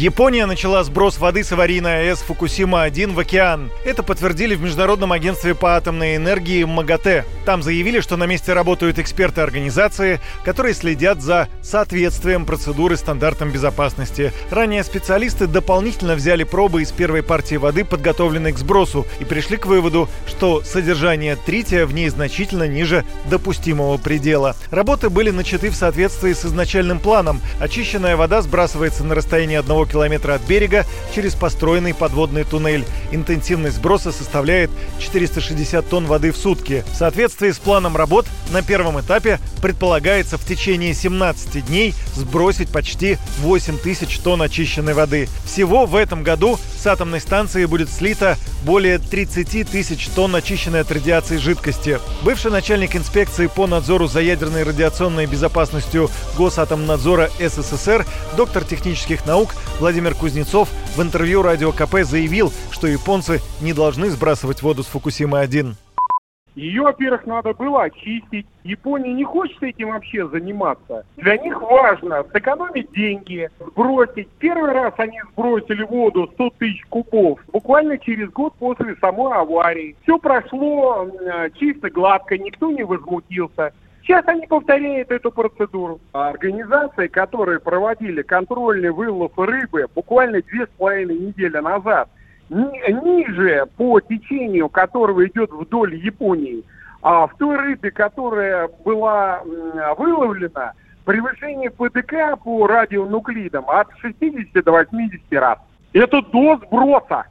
Япония начала сброс воды с аварийной АЭС Фукусима-1 в океан. Это подтвердили в Международном агентстве по атомной энергии МАГАТЭ. Там заявили, что на месте работают эксперты организации, которые следят за соответствием процедуры стандартам безопасности. Ранее специалисты дополнительно взяли пробы из первой партии воды, подготовленной к сбросу, и пришли к выводу, что содержание трития в ней значительно ниже допустимого предела. Работы были начаты в соответствии с изначальным планом. Очищенная вода сбрасывается на расстоянии одного километра от берега через построенный подводный туннель. Интенсивность сброса составляет 460 тонн воды в сутки. В соответствии с планом работ на первом этапе предполагается в течение 17 дней сбросить почти 8 тысяч тонн очищенной воды. Всего в этом году с атомной станции будет слито более 30 тысяч тонн очищенной от радиации жидкости. Бывший начальник инспекции по надзору за ядерной радиационной безопасностью Госатомнадзора СССР, доктор технических наук Владимир Кузнецов в интервью Радио КП заявил, что японцы не должны сбрасывать воду с Фукусимы-1. Ее, во-первых, надо было очистить. Япония не хочет этим вообще заниматься. Для них важно сэкономить деньги, сбросить. Первый раз они сбросили воду 100 тысяч кубов буквально через год после самой аварии. Все прошло чисто гладко, никто не возмутился. Сейчас они повторяют эту процедуру. Организации, которые проводили контрольный вылов рыбы буквально две с половиной недели назад, ниже по течению, которого идет вдоль Японии, а в той рыбе, которая была выловлена, превышение ПДК по радионуклидам от 60 до 80 раз. Это до сброса.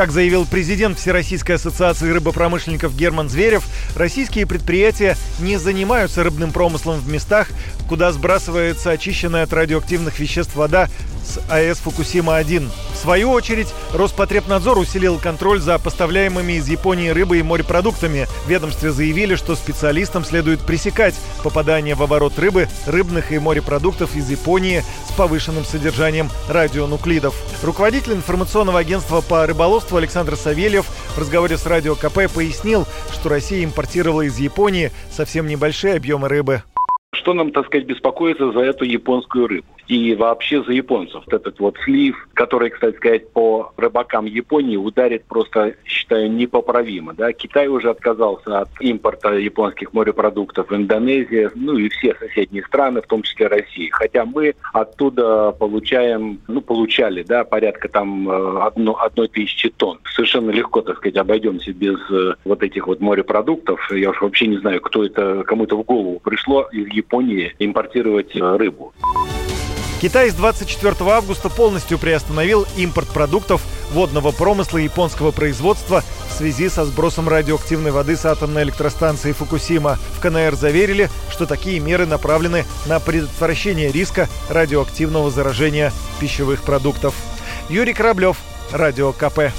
Как заявил президент Всероссийской ассоциации рыбопромышленников Герман Зверев, российские предприятия не занимаются рыбным промыслом в местах, куда сбрасывается очищенная от радиоактивных веществ вода с АЭС «Фукусима-1». Свою очередь, Роспотребнадзор усилил контроль за поставляемыми из Японии рыбой и морепродуктами. В ведомстве заявили, что специалистам следует пресекать попадание в оборот рыбы, рыбных и морепродуктов из Японии с повышенным содержанием радионуклидов. Руководитель информационного агентства по рыболовству Александр Савельев в разговоре с Радио КП пояснил, что Россия импортировала из Японии совсем небольшие объемы рыбы. Что нам, так сказать, беспокоиться за эту японскую рыбу? И вообще за японцев. Этот вот слив, который, кстати сказать, по рыбакам Японии ударит просто, считаю, непоправимо. Да? Китай уже отказался от импорта японских морепродуктов в Индонезии, ну и все соседние страны, в том числе России. Хотя мы оттуда получаем, ну, получали, да, порядка там э, одно, одной тысячи тонн. Совершенно легко, так сказать, обойдемся без э, вот этих вот морепродуктов. Я уж вообще не знаю, кто это, кому это в голову пришло из Японии импортировать э, рыбу. Китай с 24 августа полностью приостановил импорт продуктов водного промысла японского производства в связи со сбросом радиоактивной воды с атомной электростанции Фукусима. В КНР заверили, что такие меры направлены на предотвращение риска радиоактивного заражения пищевых продуктов. Юрий Кораблев, Радио КП.